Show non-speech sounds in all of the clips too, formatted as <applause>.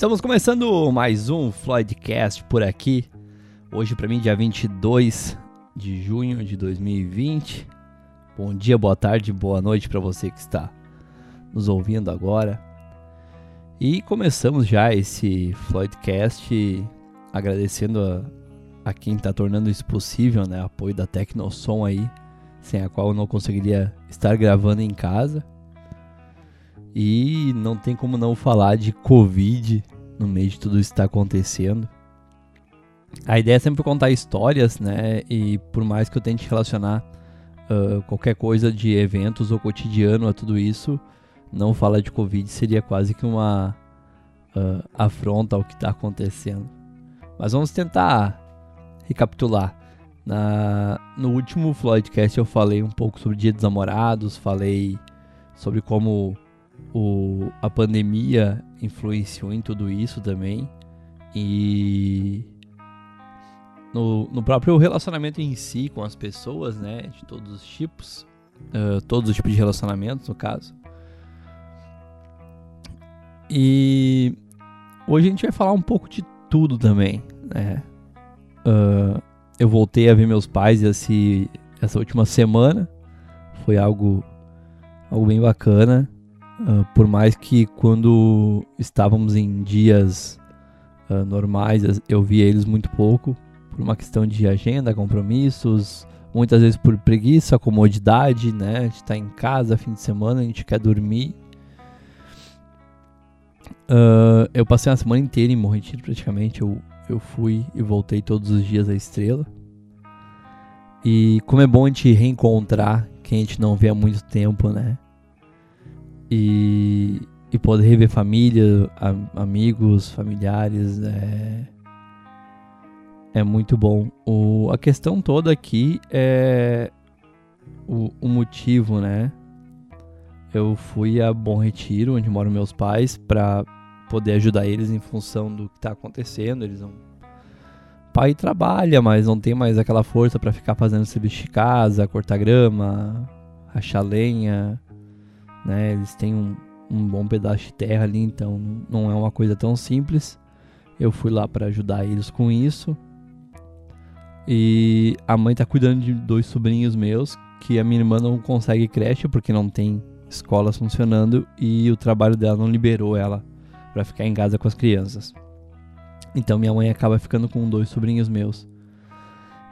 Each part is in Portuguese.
Estamos começando mais um Floydcast por aqui. Hoje para mim dia 22 de junho de 2020. Bom dia, boa tarde, boa noite para você que está nos ouvindo agora. E começamos já esse Floydcast agradecendo a, a quem está tornando isso possível, né? Apoio da Tecnosom aí, sem a qual eu não conseguiria estar gravando em casa. E não tem como não falar de Covid no meio de tudo isso que está acontecendo. A ideia é sempre contar histórias, né? E por mais que eu tente relacionar uh, qualquer coisa de eventos ou cotidiano a tudo isso, não falar de Covid seria quase que uma uh, afronta ao que está acontecendo. Mas vamos tentar recapitular. Na, no último Floydcast eu falei um pouco sobre Dia dos Namorados, falei sobre como o, a pandemia influenciou em tudo isso também. E no, no próprio relacionamento em si com as pessoas, né? De todos os tipos. Uh, todos os tipos de relacionamentos, no caso. E hoje a gente vai falar um pouco de tudo também, né? Uh, eu voltei a ver meus pais esse, essa última semana. Foi algo, algo bem bacana. Uh, por mais que quando estávamos em dias uh, normais eu via eles muito pouco, por uma questão de agenda, compromissos, muitas vezes por preguiça, comodidade, né? A gente tá em casa fim de semana, a gente quer dormir. Uh, eu passei a semana inteira em Morretiro praticamente. Eu, eu fui e voltei todos os dias à estrela. E como é bom a gente reencontrar quem a gente não vê há muito tempo, né? E, e poder rever família, a, amigos, familiares, é, é muito bom. O, a questão toda aqui é o, o motivo, né? Eu fui a Bom Retiro, onde moram meus pais, para poder ajudar eles em função do que está acontecendo. Eles não. pai trabalha, mas não tem mais aquela força para ficar fazendo serviço de casa, cortar grama, achar lenha né? Eles têm um, um bom pedaço de terra ali, então não é uma coisa tão simples. Eu fui lá para ajudar eles com isso. E a mãe tá cuidando de dois sobrinhos meus que a minha irmã não consegue creche porque não tem escolas funcionando e o trabalho dela não liberou ela para ficar em casa com as crianças. Então minha mãe acaba ficando com dois sobrinhos meus.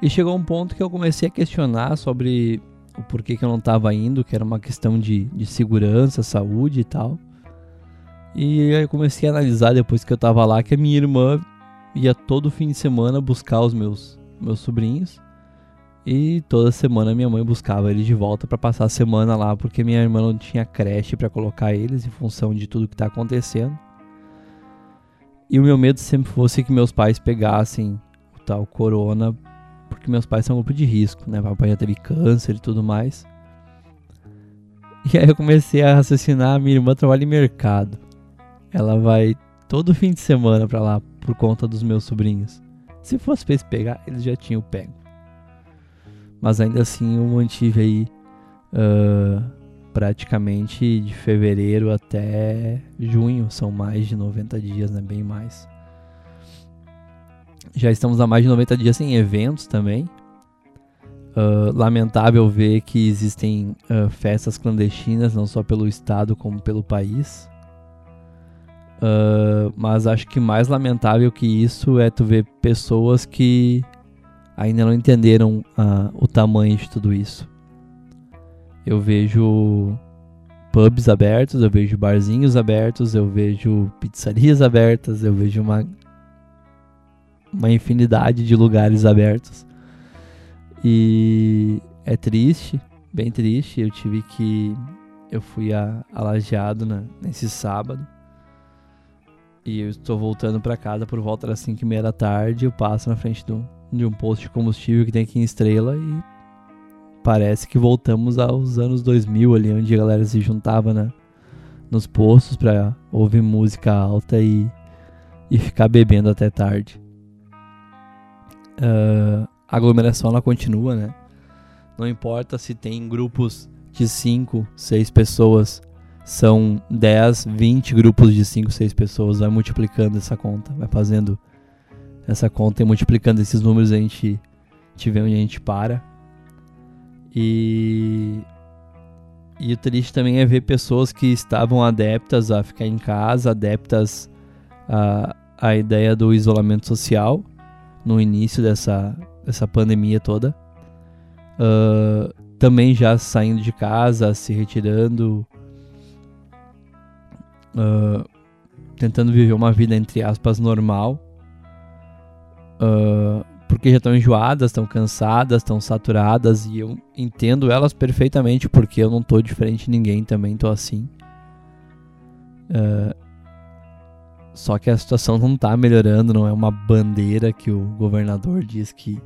E chegou um ponto que eu comecei a questionar sobre o porquê que eu não estava indo, que era uma questão de, de segurança, saúde e tal. E aí eu comecei a analisar depois que eu estava lá que a minha irmã ia todo fim de semana buscar os meus, meus sobrinhos. E toda semana minha mãe buscava eles de volta para passar a semana lá, porque minha irmã não tinha creche para colocar eles em função de tudo que está acontecendo. E o meu medo sempre fosse que meus pais pegassem o tal corona porque meus pais são um grupo de risco, né? Papai já teve câncer e tudo mais. E aí eu comecei a raciocinar, minha irmã trabalha em mercado. Ela vai todo fim de semana para lá por conta dos meus sobrinhos. Se fosse pra eles pegar, eles já tinham pego. Mas ainda assim eu mantive aí uh, praticamente de fevereiro até junho. São mais de 90 dias, né? Bem mais. Já estamos há mais de 90 dias sem eventos também. Uh, lamentável ver que existem uh, festas clandestinas, não só pelo estado como pelo país. Uh, mas acho que mais lamentável que isso é tu ver pessoas que ainda não entenderam o tamanho de tudo isso. Eu vejo pubs abertos, eu vejo barzinhos abertos, eu vejo pizzarias abertas, eu vejo uma uma infinidade de lugares abertos. E é triste, bem triste. Eu tive que. Eu fui a, a Lajeado na, nesse sábado. E eu estou voltando para casa por volta das 5 e meia da tarde. Eu passo na frente um, de um posto de combustível que tem aqui em Estrela e parece que voltamos aos anos 2000 ali, onde a galera se juntava né, nos postos para ouvir música alta e, e ficar bebendo até tarde uh, a aglomeração ela continua, né? Não importa se tem grupos de 5, 6 pessoas são 10, 20 grupos de 5, 6 pessoas, vai multiplicando essa conta, vai fazendo essa conta e multiplicando esses números a gente, a gente vê onde a gente para. E, e o triste também é ver pessoas que estavam adeptas a ficar em casa, adeptas a, a ideia do isolamento social no início dessa, dessa pandemia toda. Uh, também já saindo de casa, se retirando, uh, tentando viver uma vida entre aspas normal, uh, porque já estão enjoadas, estão cansadas, estão saturadas e eu entendo elas perfeitamente porque eu não tô diferente de ninguém, também tô assim. Uh, só que a situação não tá melhorando, não é uma bandeira que o governador diz que,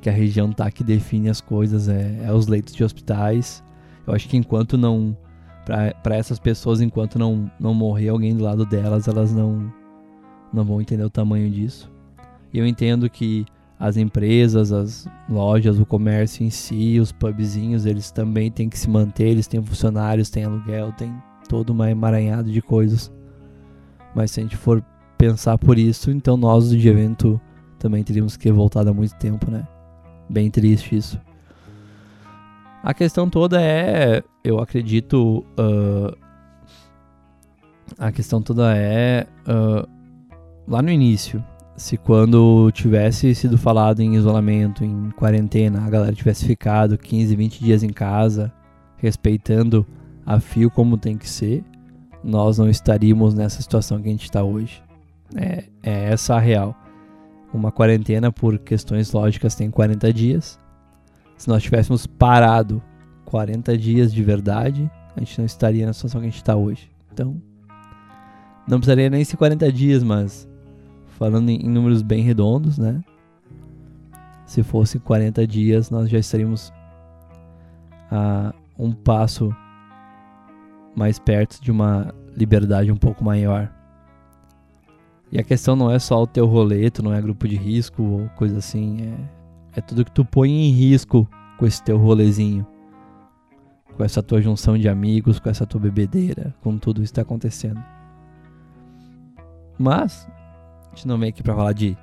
que a região tá que define as coisas, é, é os leitos de hospitais. Eu acho que enquanto não para essas pessoas, enquanto não, não morrer alguém do lado delas, elas não, não vão entender o tamanho disso. E eu entendo que as empresas, as lojas, o comércio em si, os pubzinhos, eles também têm que se manter, eles têm funcionários, têm aluguel, tem todo uma emaranhado de coisas. Mas se a gente for pensar por isso, então nós de evento também teríamos que ter voltado há muito tempo, né? Bem triste isso. A questão toda é, eu acredito, uh, a questão toda é uh, lá no início, se quando tivesse sido falado em isolamento, em quarentena, a galera tivesse ficado 15, 20 dias em casa, respeitando a fio como tem que ser, nós não estaríamos nessa situação que a gente está hoje. É, é essa a real. Uma quarentena, por questões lógicas, tem 40 dias se nós tivéssemos parado 40 dias de verdade, a gente não estaria na situação que a gente está hoje. Então, não precisaria nem ser 40 dias, mas falando em, números bem redondos, né? Se fosse 40 dias, nós já estaríamos a um passo mais perto de uma liberdade um pouco maior. E a questão não é só o teu roleto, não é grupo de risco ou coisa assim, é é tudo que tu põe em risco com esse teu rolezinho. Com essa tua junção de amigos, com essa tua bebedeira, com tudo isso que tá acontecendo. Mas, a gente não vem aqui pra falar de,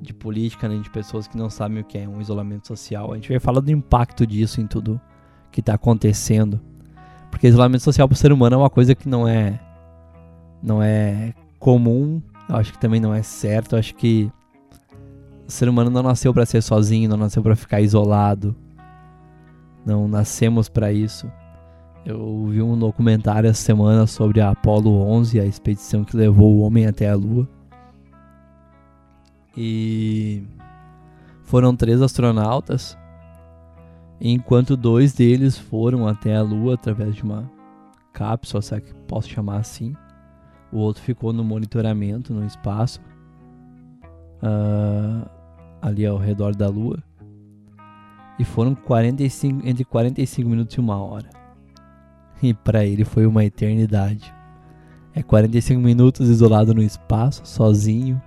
de política, nem de pessoas que não sabem o que é um isolamento social. A gente vai falar do impacto disso em tudo que tá acontecendo. Porque isolamento social pro ser humano é uma coisa que não é não é comum, eu acho que também não é certo, eu acho que o ser humano não nasceu para ser sozinho, não nasceu para ficar isolado. Não nascemos para isso. Eu vi um documentário essa semana sobre a Apollo 11, a expedição que levou o homem até a Lua. E foram três astronautas, enquanto dois deles foram até a Lua através de uma cápsula, se é que posso chamar assim. O outro ficou no monitoramento no espaço. Uh, ali ao redor da Lua. E foram 45, entre 45 minutos e uma hora. E para ele foi uma eternidade. É 45 minutos isolado no espaço, sozinho.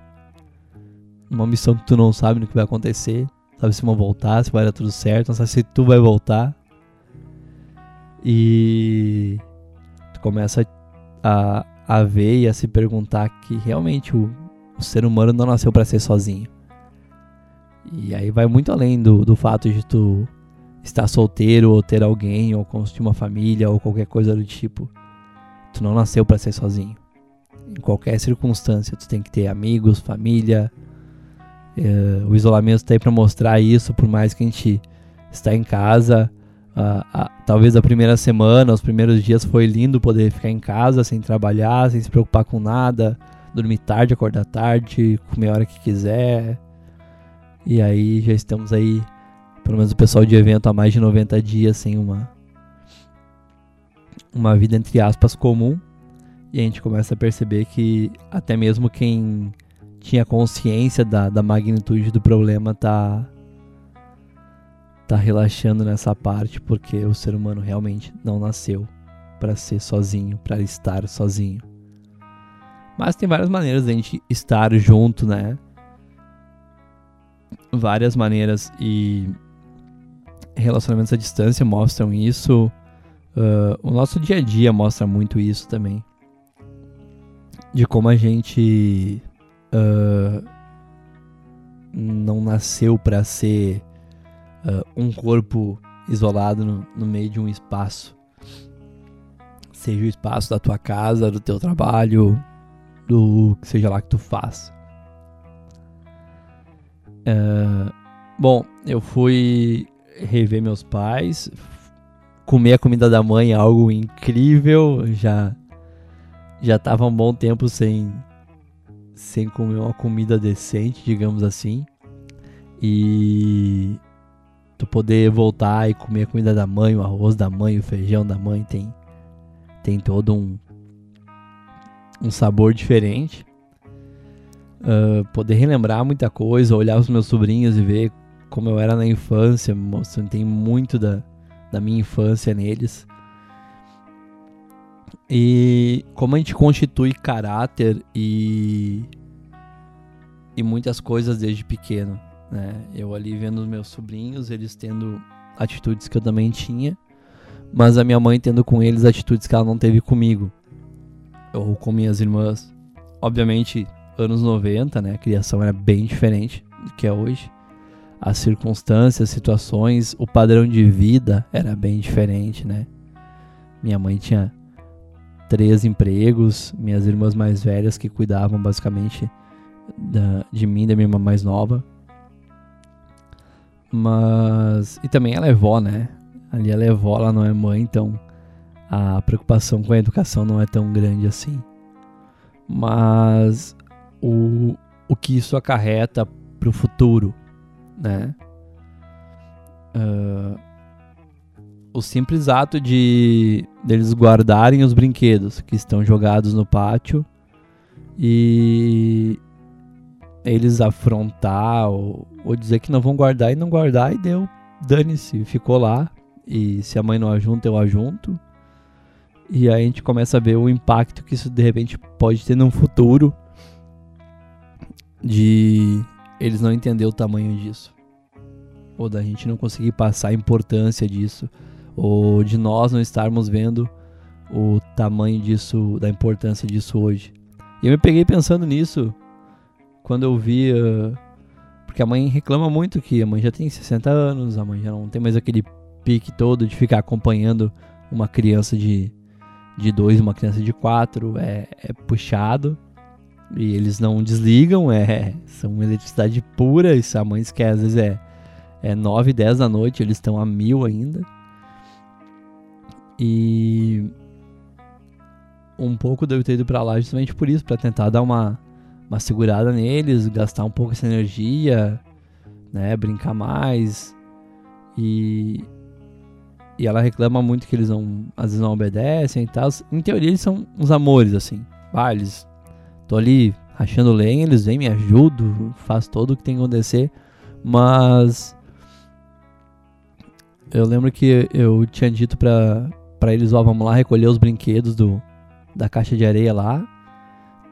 Uma missão que tu não sabe no que vai acontecer. Sabe se vão voltar, se vai dar tudo certo, não sabe se tu vai voltar. E tu começa a, a ver e a se perguntar que realmente o, o ser humano não nasceu para ser sozinho. E aí vai muito além do, do fato de tu estar solteiro ou ter alguém ou construir uma família ou qualquer coisa do tipo. Tu não nasceu para ser sozinho. Em qualquer circunstância, tu tem que ter amigos, família. É, o isolamento está aí para mostrar isso, por mais que a gente está em casa. talvez a primeira semana, os primeiros dias foi lindo poder ficar em casa sem trabalhar, sem se preocupar com nada, dormir tarde, acordar tarde, comer a hora que quiser, e aí já estamos aí, pelo menos o pessoal de evento, há mais de 90 dias sem uma, uma vida entre aspas comum. E a gente começa a perceber que até mesmo quem tinha consciência da, da magnitude do problema tá, tá relaxando nessa parte, porque o ser humano realmente não nasceu para ser sozinho, para estar sozinho. Mas tem várias maneiras de a gente estar junto, né? várias maneiras e relacionamentos à distância mostram isso. Uh, o nosso dia a dia mostra muito isso também. De como a gente uh, não nasceu para ser uh, um corpo isolado no, no, meio de um espaço. Seja o espaço da tua casa, do teu trabalho, do que seja lá que tu faz. bom, eu fui rever meus pais, comer a comida da mãe é algo incrível. Já já tava um bom tempo sem sem comer uma comida decente, digamos assim. E tu poder voltar e comer a comida da mãe, o arroz da mãe, o feijão da mãe tem tem todo um um sabor diferente. Uh, poder relembrar muita coisa, olhar os meus sobrinhos e ver como eu era na infância, mostrando tem muito da, da minha infância neles. E como a gente constitui caráter e e muitas coisas desde pequeno, né? Eu ali vendo os meus sobrinhos, eles tendo atitudes que eu também tinha, mas a minha mãe tendo com eles atitudes que ela não teve comigo ou com minhas irmãs. Obviamente, anos 90, né? A criação era bem diferente do que é hoje as circunstâncias, situações, o padrão de vida era bem diferente, né? Minha mãe tinha três empregos, minhas irmãs mais velhas que cuidavam basicamente da, de mim, da minha irmã mais nova. Mas. E também ela é vó, né? Ali ela é vó, ela não é mãe, então a preocupação com a educação não é tão grande assim. Mas o, o que isso acarreta para o futuro né? Uh, o simples ato de deles guardarem os brinquedos que estão jogados no pátio e eles afrontar ou, ou dizer que não vão guardar e não guardar e deu, dane-se, ficou lá e se a mãe não ajunta, eu ajunto. E aí a gente começa a ver o impacto que isso de repente pode ter no futuro de eles não entender o tamanho disso. Ou da gente não conseguir passar a importância disso. Ou de nós não estarmos vendo o tamanho disso, da importância disso hoje. E eu me peguei pensando nisso quando eu vi. Uh, porque a mãe reclama muito que a mãe já tem 60 anos, a mãe já não tem mais aquele pique todo de ficar acompanhando uma criança de, de dois, uma criança de quatro. É, é puxado. E eles não desligam, é, <laughs> são eletricidade pura. E a mãe quer, às vezes é, é 9, 10 da noite, eles estão a mil ainda. E um pouco devo ter ido pra lá justamente por isso, para tentar dar uma, uma segurada neles, gastar um pouco essa energia, né, brincar mais. E, e ela reclama muito que eles não, às vezes não obedecem e tal. Em teoria eles são uns amores, assim. Ah, eles tô ali rachando lenha, eles vêm, me ajudam, faz todo o que tem que acontecer, mas eu lembro que eu tinha dito pra, pra eles, ó, vamos lá recolher os brinquedos do, da caixa de areia lá,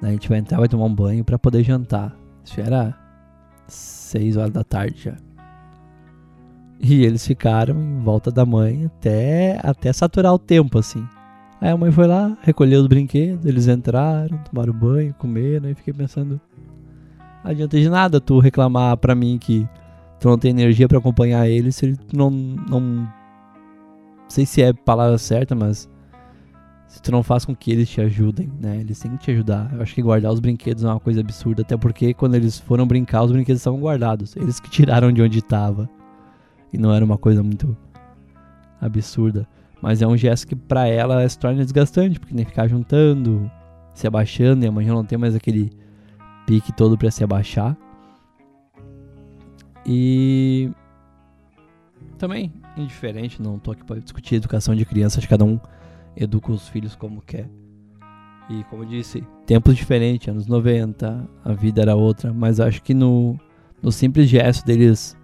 a gente vai entrar, vai tomar um banho para poder jantar. Isso era 6 horas da tarde já. E eles ficaram em volta da mãe até, até saturar o tempo, assim. Aí a mãe foi lá, recolheu os brinquedos, eles entraram, tomaram banho, comeram, e fiquei pensando, não adianta de nada tu reclamar pra mim que tu não tem energia para acompanhar eles se ele não, não. Sei se é a palavra certa, mas. Se tu não faz com que eles te ajudem, né? Eles têm que te ajudar. Eu acho que guardar os brinquedos é uma coisa absurda, até porque quando eles foram brincar, os brinquedos estavam guardados. Eles que tiraram de onde estava. E não era uma coisa muito absurda. Mas é um gesto que para ela se torna desgastante, porque que ficar juntando, se abaixando, e amanhã não tem mais aquele pique todo para se abaixar. E também indiferente, não tô aqui para discutir educação de crianças, cada um educa os filhos como quer. E como eu disse, tempos diferentes, anos 90, a vida era outra, mas acho que no, no simples gesto deles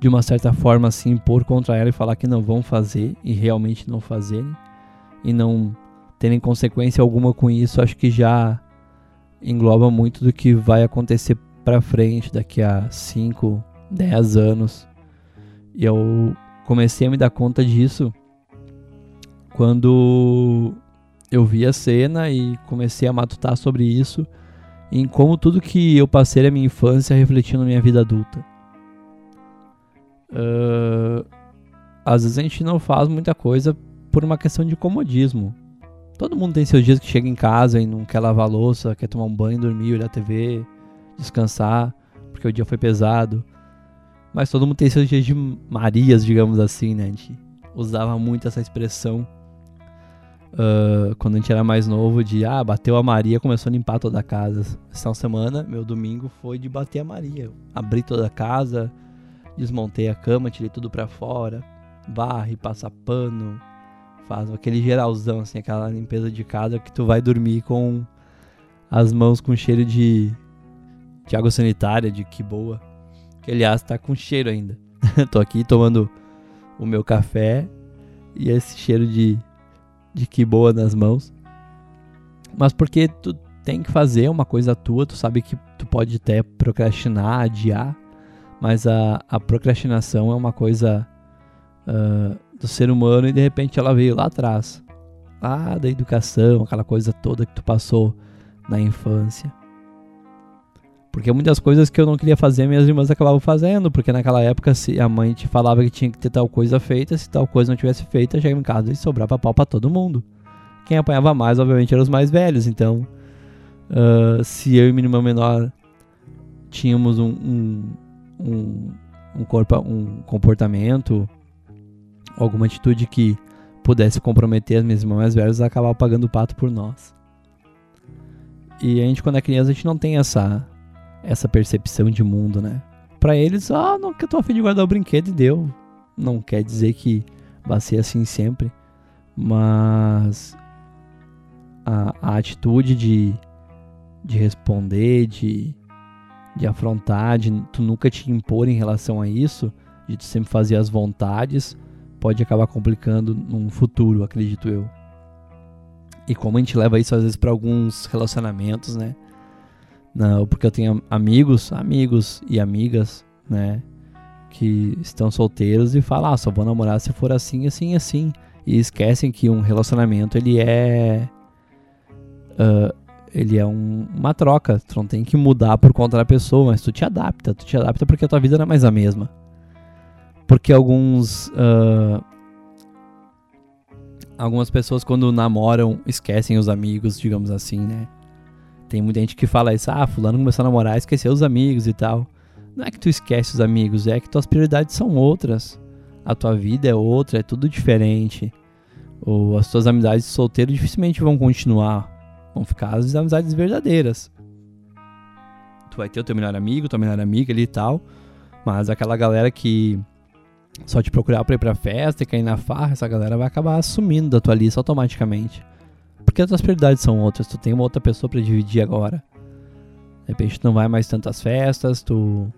de uma certa forma se impor contra ela e falar que não vão fazer e realmente não fazerem e não terem consequência alguma com isso, acho que já engloba muito do que vai acontecer para frente daqui a 5, 10 anos. E eu comecei a me dar conta disso quando eu vi a cena e comecei a matutar sobre isso, em como tudo que eu passei na minha infância refletiu na minha vida adulta. Uh, às vezes a gente não faz muita coisa por uma questão de comodismo. Todo mundo tem seus dias que chega em casa e não quer lavar louça, quer tomar um banho, dormir, olhar TV, descansar, porque o dia foi pesado. Mas todo mundo tem seus dias de Marias, digamos assim, né? A gente usava muito essa expressão uh, quando a gente era mais novo de ah, bateu a Maria, começou a limpar toda a casa. Essa semana, meu domingo foi de bater a Maria. abri toda a casa, desmontei a cama, tirei tudo pra fora, varre, passa pano, faz aquele geralzão, assim, aquela limpeza de casa que tu vai dormir com as mãos com cheiro de, de água sanitária, de que boa. Que aliás tá com cheiro ainda. <laughs> Tô aqui tomando o meu café e esse cheiro de, de que boa nas mãos. Mas porque tu tem que fazer uma coisa tua, tu sabe que tu pode até procrastinar, adiar, mas a, a procrastinação é uma coisa uh, do ser humano e de repente ela veio lá atrás, lá da educação, aquela coisa toda que tu passou na infância. Porque muitas coisas que eu não queria fazer, minhas irmãs acabavam fazendo, porque naquela época se a mãe te falava que tinha que ter tal coisa feita, se tal coisa não tivesse feita, chegava em casa e sobrava pau pra todo mundo. Quem apanhava mais, obviamente, eram os mais velhos, então uh, se eu e minha irmã menor tínhamos um, um, um, um, corpo, um comportamento, alguma atitude que pudesse comprometer as minhas irmãs mais velhas, acabavam pagando o pato por nós. E a gente, quando é criança, a gente não tem essa essa percepção de mundo, né? Para eles, ah, não que eu tô afim de guardar o brinquedo e deu. Não quer dizer que vai ser assim sempre, mas a, a atitude de, de responder, de, de afrontar, de tu nunca te impor em relação a isso, de tu sempre fazer as vontades, pode acabar complicando num futuro, acredito eu. E como a gente leva isso às vezes para alguns relacionamentos, né? Não, porque eu tenho amigos, amigos e amigas, né? Que estão solteiros e falam, ah, só vou namorar se for assim, assim, assim. E esquecem que um relacionamento, ele é... Uh, ele é um, uma troca. Tu não tem que mudar por conta da pessoa, mas tu te adapta. Tu te adapta porque a tua vida não é mais a mesma. Porque alguns... Uh, algumas pessoas quando namoram esquecem os amigos, digamos assim, né? Tem muita gente que fala isso, ah, fulano começou a namorar, esqueceu os amigos e tal. Não é que tu esquece os amigos, é que tuas prioridades são outras. A tua vida é outra, é tudo diferente. Ou as tuas amizades solteiro dificilmente vão continuar. Vão ficar as amizades verdadeiras. Tu vai ter o teu melhor amigo, tua melhor amiga ali e tal. Mas aquela galera que só te procurar pra ir pra festa e cair na farra, essa galera vai acabar assumindo da tua lista automaticamente. Porque as tuas prioridades são outras, tu tem uma outra pessoa para dividir agora. De repente tu não vai mais tantas festas, tu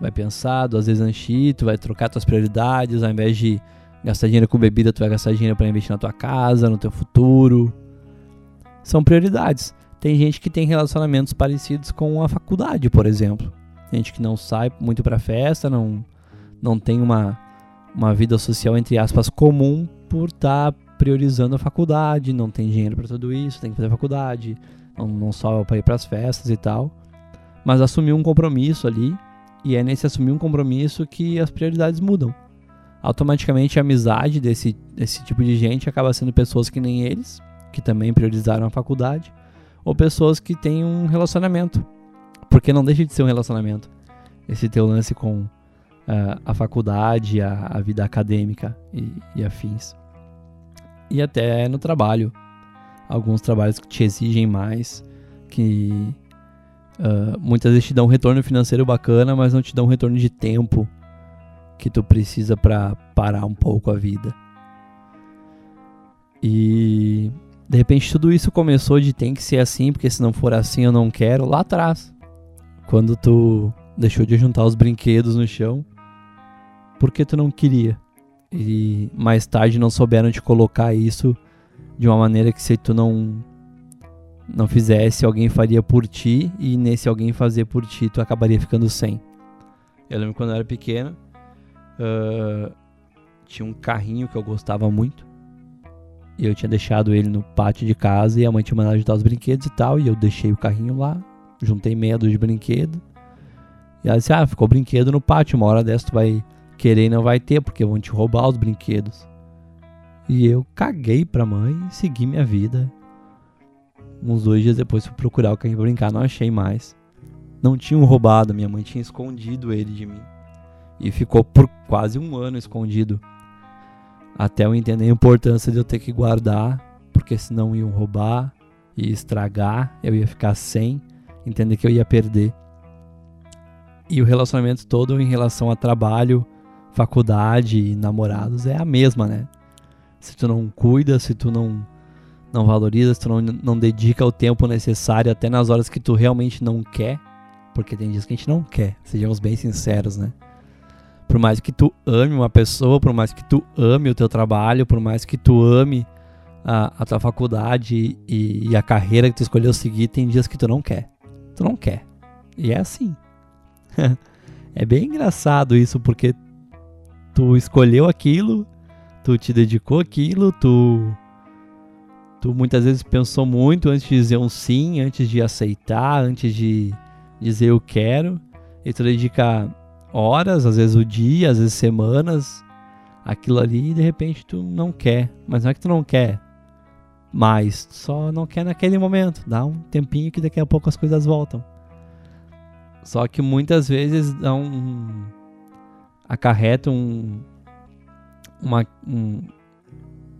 vai pensar duas vezes antes tu vai trocar tuas prioridades, ao invés de gastar dinheiro com bebida, tu vai gastar dinheiro para investir na tua casa, no teu futuro. São prioridades. Tem gente que tem relacionamentos parecidos com a faculdade, por exemplo. Tem gente que não sai muito para festa, não não tem uma uma vida social entre aspas comum por estar tá priorizando a faculdade, não tem dinheiro para tudo isso, tem que fazer faculdade, não, não só para ir para as festas e tal, mas assumir um compromisso ali, e é nesse assumir um compromisso que as prioridades mudam. Automaticamente a amizade desse, desse tipo de gente acaba sendo pessoas que nem eles, que também priorizaram a faculdade, ou pessoas que têm um relacionamento, porque não deixa de ser um relacionamento. Esse teu lance com uh, a faculdade, a, a vida acadêmica e, e afins e até no trabalho. Alguns trabalhos que te exigem mais, que uh, muitas vezes te dão um retorno financeiro bacana, mas não te dão um retorno de tempo que tu precisa para parar um pouco a vida. E de repente tudo isso começou de tem que ser assim, porque se não for assim eu não quero, lá atrás. Quando tu deixou de juntar os brinquedos no chão, porque tu não queria e mais tarde não souberam te colocar isso de uma maneira que se tu não não fizesse, alguém faria por ti e nesse alguém fazer por ti, tu acabaria ficando sem. Eu lembro quando eu era pequeno, uh, tinha um carrinho que eu gostava muito E eu tinha deixado ele no pátio de casa e a mãe tinha mandado ajudar os brinquedos e tal. E eu deixei o carrinho lá, juntei meia dúzia de brinquedo. E ela disse: Ah, ficou brinquedo no pátio, uma hora dessa tu vai querer não vai ter, porque vão te roubar os brinquedos. E eu caguei pra mãe e segui minha vida. Uns dois dias depois fui procurar o carrinho pra brincar, não achei mais. Não tinham roubado, minha mãe tinha escondido ele de mim. E ficou por quase um ano escondido. Até eu entender a importância de eu ter que guardar, porque senão iam roubar e estragar, eu ia ficar sem, entender que eu ia perder. E o relacionamento todo em relação a trabalho, faculdade e namorados é a mesma, né? Se tu não cuida, se tu não não valoriza, se tu não, não dedica o tempo necessário até nas horas que tu realmente não quer, porque tem dias que a gente não quer, sejamos bem sinceros, né? Por mais que tu ame uma pessoa, por mais que tu ame o teu trabalho, por mais que tu ame a, a tua faculdade e, e a carreira que tu escolheu seguir, tem dias que tu não quer. Tu não quer. E é assim. <laughs> é bem engraçado isso, porque tu escolheu aquilo, tu te dedicou aquilo, tu tu muitas vezes pensou muito antes de dizer um sim, antes de aceitar, antes de dizer eu quero, e tu dedica horas, às vezes o dia, às vezes semanas, aquilo ali e de repente tu não quer, mas não é que tu não quer mais, só não quer naquele momento, dá um tempinho que daqui a pouco as coisas voltam. Só que muitas vezes dão um, acarretam um, uma, um,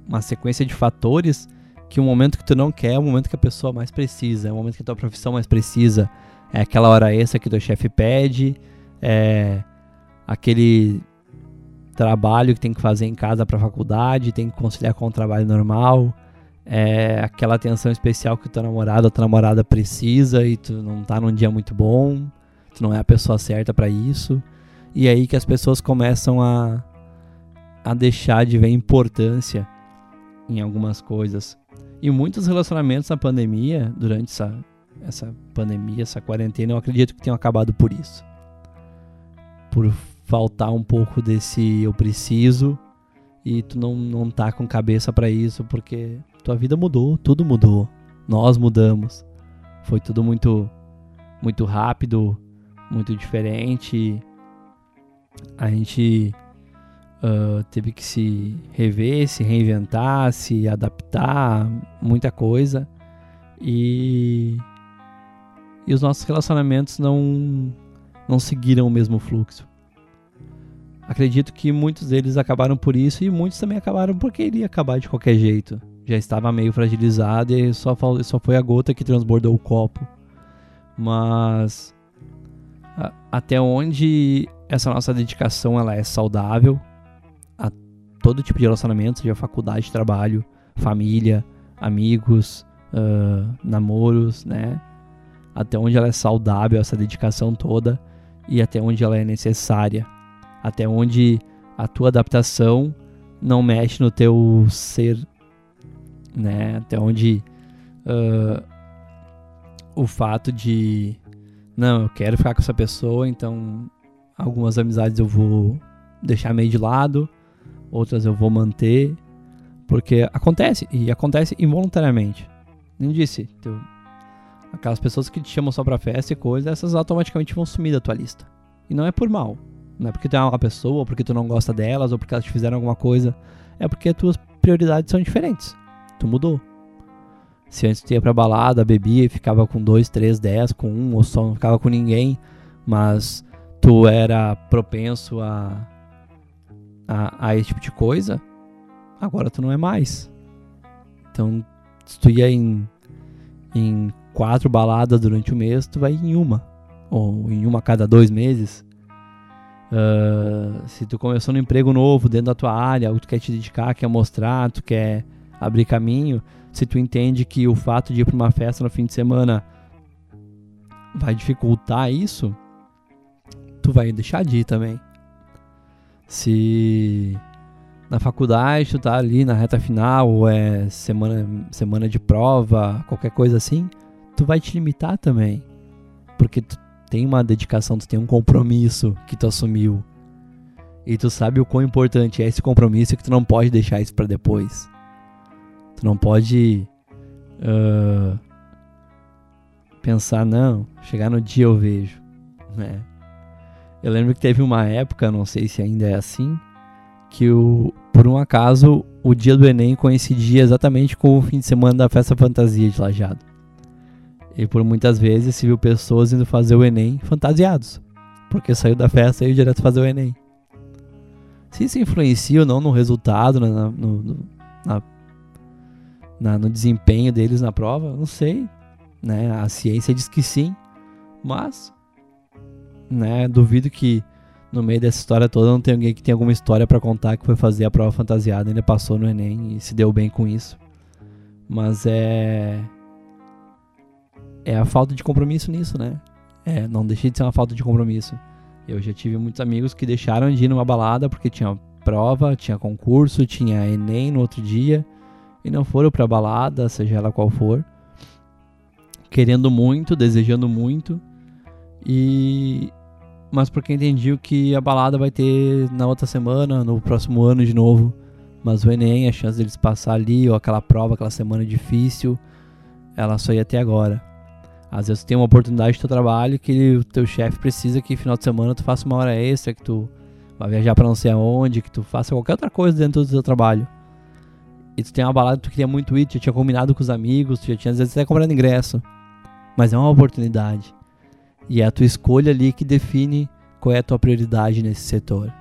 uma sequência de fatores que o momento que tu não quer é o momento que a pessoa mais precisa, é o momento que a tua profissão mais precisa. É aquela hora extra que teu chefe pede, é aquele trabalho que tem que fazer em casa para faculdade, tem que conciliar com o trabalho normal, é aquela atenção especial que o teu namorado ou tua namorada precisa e tu não tá num dia muito bom, tu não é a pessoa certa para isso. E aí que as pessoas começam a, a deixar de ver importância em algumas coisas. E muitos relacionamentos na pandemia, durante essa, essa pandemia, essa quarentena, eu acredito que tenham acabado por isso. Por faltar um pouco desse eu preciso e tu não, não tá com cabeça para isso porque tua vida mudou, tudo mudou. Nós mudamos. Foi tudo muito muito rápido, muito diferente a gente uh, teve que se rever, se reinventar, se adaptar, muita coisa. E, e os nossos relacionamentos não, não seguiram o mesmo fluxo. Acredito que muitos deles acabaram por isso e muitos também acabaram porque iria acabar de qualquer jeito. Já estava meio fragilizado e só, só foi a gota que transbordou o copo. Mas até onde essa nossa dedicação ela é saudável a todo tipo de relacionamento, seja faculdade, trabalho, família, amigos, uh, namoros, né? Até onde ela é saudável essa dedicação toda e até onde ela é necessária, até onde a tua adaptação não mexe no teu ser, né? Até onde uh, o fato de não, eu quero ficar com essa pessoa, então Algumas amizades eu vou deixar meio de lado, outras eu vou manter, porque acontece, e acontece involuntariamente. Nem disse, tu, aquelas pessoas que te chamam só pra festa e coisa, essas automaticamente vão sumir da tua lista. E não é por mal. Não é porque tu é uma pessoa, ou porque tu não gosta delas, ou porque elas te fizeram alguma coisa. É porque as tuas prioridades são diferentes. Tu mudou. Se antes tu ia pra balada, bebia e ficava com dois, três, dez, com um, ou só não ficava com ninguém, mas tu era propenso a, a, a esse tipo de coisa, agora tu não é mais. Então, se tu ia em, em quatro baladas durante o mês, tu vai em uma. Ou em uma a cada dois meses. Uh, se tu começou no emprego novo dentro da tua área, tu quer te dedicar, quer mostrar, tu quer abrir caminho, se tu entende que o fato de ir para uma festa no fim de semana vai dificultar isso, tu vai deixar de ir também. Se na faculdade tu tá ali na reta final, ou é semana, semana de prova, qualquer coisa assim, tu vai te limitar também. Porque tu tem uma dedicação, tu tem um compromisso que tu assumiu. E tu sabe o quão importante é esse compromisso que tu não pode deixar isso para depois. Tu não pode uh, pensar, não, chegar no dia eu vejo, né? Eu lembro que teve uma época, não sei se ainda é assim, que o, por um acaso o dia do Enem coincidia exatamente com o fim de semana da festa fantasia de Lajado. E por muitas vezes se viu pessoas indo fazer o Enem fantasiados, porque saiu da festa e ia direto fazer o Enem. Se isso influencia ou não no resultado, na, no, na, na, no desempenho deles na prova, não sei. Né? A ciência diz que sim, mas né, duvido que no meio dessa história toda não tem alguém que tem alguma história para contar que foi fazer a prova fantasiada, ainda passou no Enem e se deu bem com isso. Mas é é a falta de compromisso nisso, né? É, não deixei de ser uma falta de compromisso. Eu já tive muitos amigos que deixaram de ir numa balada porque tinha prova, tinha concurso, tinha Enem no outro dia e não foram pra balada, seja ela qual for, querendo muito, desejando muito e mas porque entendi que a balada vai ter na outra semana, no próximo ano de novo. Mas o Enem, a chance deles passar ali, ou aquela prova, aquela semana difícil, ela só ia até agora. Às vezes tem uma oportunidade do teu trabalho que o teu chefe precisa que final de semana tu faça uma hora extra, que tu vá viajar para não sei aonde, que tu faça qualquer outra coisa dentro do teu trabalho. E tu tem uma balada que tu queria muito ir, tu já tinha combinado com os amigos, tu já tinha às vezes até comprado ingresso. Mas é uma oportunidade. E é a tua escolha ali que define qual é a tua prioridade nesse setor.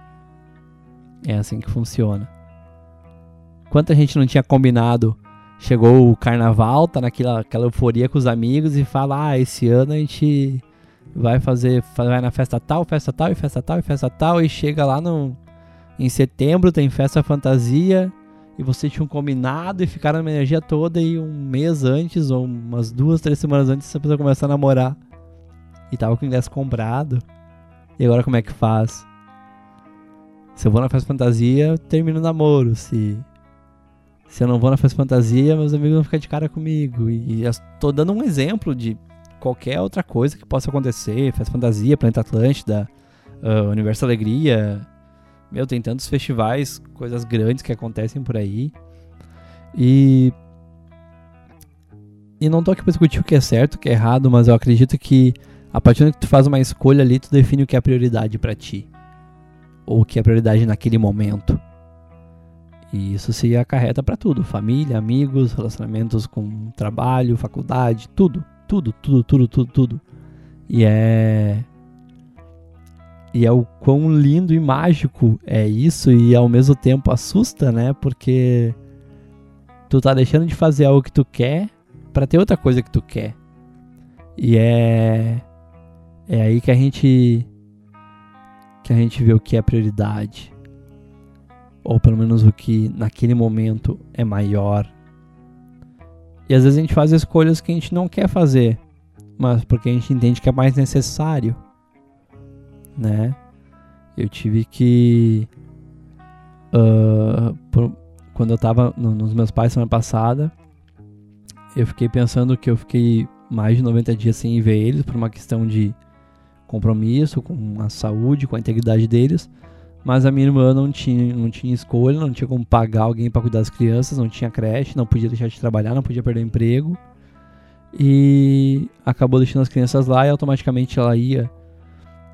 É assim que funciona. Quanta gente não tinha combinado chegou o carnaval, tá naquela aquela euforia com os amigos e fala: "Ah, esse ano a gente vai fazer vai na festa tal, festa tal e festa tal e festa tal" e chega lá no em setembro tem festa fantasia e vocês tinham combinado e ficaram na energia toda e um mês antes ou umas duas, três semanas antes essa pessoa começa a namorar e tava com o ingresso comprado. E agora como é que faz? Se eu vou na festa fantasia, eu termino o namoro. Se se eu não vou na festa fantasia, meus amigos vão ficar de cara comigo. E estou dando um exemplo de qualquer outra coisa que possa acontecer. Festa fantasia, Planeta Atlântida, uh, Universo Alegria. Meu, tem tantos festivais, coisas grandes que acontecem por aí. E. E não tô aqui pra discutir o que é certo, o que é errado, mas eu acredito que a partir do que tu faz uma escolha ali, tu define o que é prioridade para ti. Ou o que é prioridade naquele momento. E isso se acarreta para tudo: família, amigos, relacionamentos com trabalho, faculdade, tudo, tudo, tudo, tudo, tudo, tudo. E é e é o quão lindo e mágico é isso e ao mesmo tempo assusta, né? Porque tu tá deixando de fazer algo que tu quer para ter outra coisa que tu quer. E é é aí que a gente que a gente vê o que é prioridade ou pelo menos o que naquele momento é maior. E às vezes a gente faz escolhas que a gente não quer fazer, mas porque a gente entende que é mais necessário, né? Eu tive que uh, por, quando eu tava no, nos meus pais semana passada, eu fiquei pensando que eu fiquei mais de 90 dias sem ver eles por uma questão de compromisso com a saúde, com a integridade deles. Mas a minha irmã não tinha, não tinha escolha, não tinha como pagar alguém para cuidar das crianças, não tinha creche, não podia deixar de trabalhar, não podia perder o emprego. E acabou deixando as crianças lá e automaticamente ela ia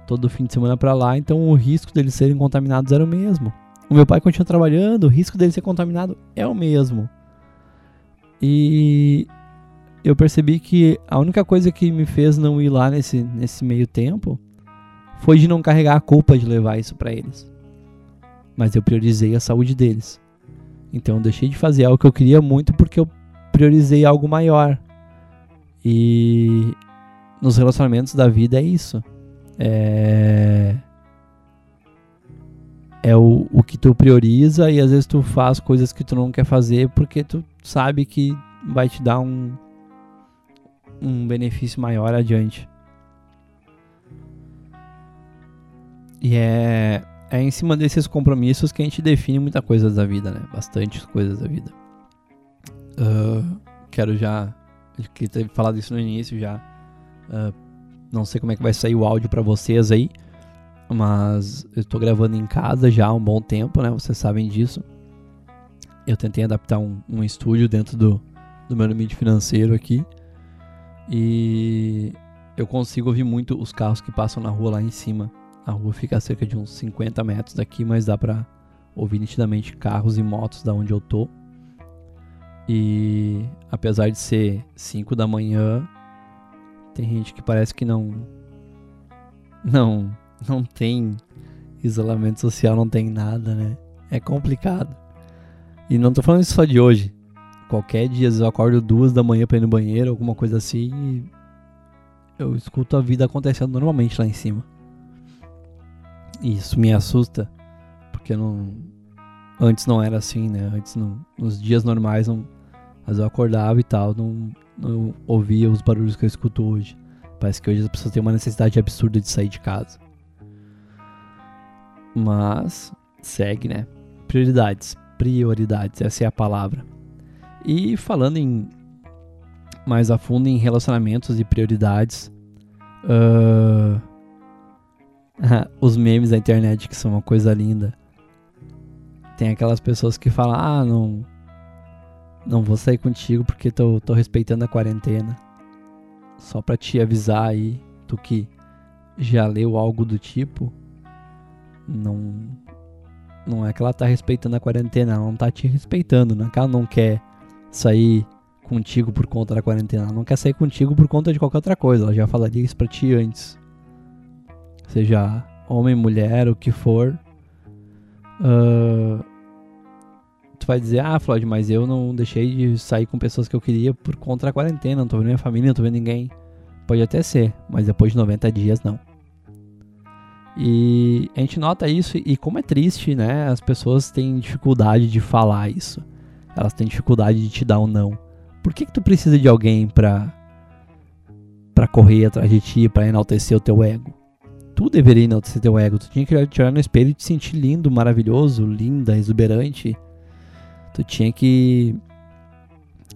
todo fim de semana para lá, então o risco deles serem contaminados era o mesmo. O meu pai continua trabalhando, o risco dele ser contaminado é o mesmo. E eu percebi que a única coisa que me fez não ir lá nesse, nesse meio tempo foi de não carregar a culpa de levar isso para eles mas eu priorizei a saúde deles. Então eu deixei de fazer algo que eu queria muito porque eu priorizei algo maior. E nos relacionamentos da vida é isso. É é o, o que tu prioriza e às vezes tu faz coisas que tu não quer fazer porque tu sabe que vai te dar um um benefício maior adiante. E é é em cima desses compromissos que a gente define muita coisa da vida, né? Bastante coisas da vida. Uh, quero já. Queria ter falado isso no início já. Uh, não sei como é que vai sair o áudio para vocês aí. Mas eu estou gravando em casa já há um bom tempo, né? Vocês sabem disso. Eu tentei adaptar um, um estúdio dentro do, do meu limite financeiro aqui. E eu consigo ouvir muito os carros que passam na rua lá em cima. A rua fica a cerca de uns 50 metros daqui, mas dá pra ouvir nitidamente carros e motos da onde eu tô. E apesar de ser 5 da manhã, tem gente que parece que não não não tem isolamento social, não tem nada, né? É complicado. E não tô falando isso só de hoje. Qualquer dia, às vezes eu acordo duas da manhã pra ir no banheiro, alguma coisa assim, e eu escuto a vida acontecendo normalmente lá em cima. E isso me assusta, porque não antes não era assim, né? Antes não, nos dias normais não vezes eu acordava e tal, não, não ouvia os barulhos que eu escuto hoje. Parece que hoje as pessoas têm uma necessidade absurda de sair de casa. Mas segue, né? Prioridades. Prioridades, essa é a palavra. E falando em mais a fundo em relacionamentos e prioridades, uh, <laughs> os memes da internet que são uma coisa linda. Tem aquelas pessoas que falam, ah, não, não vou sair contigo porque tô, tô respeitando a quarentena. Só pra te avisar aí, tu que já leu algo do tipo, não não é que ela tá respeitando a quarentena, ela não tá te respeitando, não é que ela não quer sair contigo por conta da quarentena, ela não quer sair contigo por conta de qualquer outra coisa, ela já falaria isso pra ti antes. Seja homem, mulher, o que for. Uh, tu vai dizer, ah, Floyd, mas eu não deixei de sair com pessoas que eu queria por conta da quarentena, não tô vendo minha família, não tô vendo ninguém. Pode até ser, mas depois de 90 dias não. E a gente nota isso e como é triste, né? As pessoas têm dificuldade de falar isso. Elas têm dificuldade de te dar um não. Por que, que tu precisa de alguém pra, pra correr atrás de ti, pra enaltecer o teu ego? Tu deveria enaltecer teu ego. Tu tinha que te olhar no espelho e te sentir lindo, maravilhoso, linda, exuberante. Tu tinha que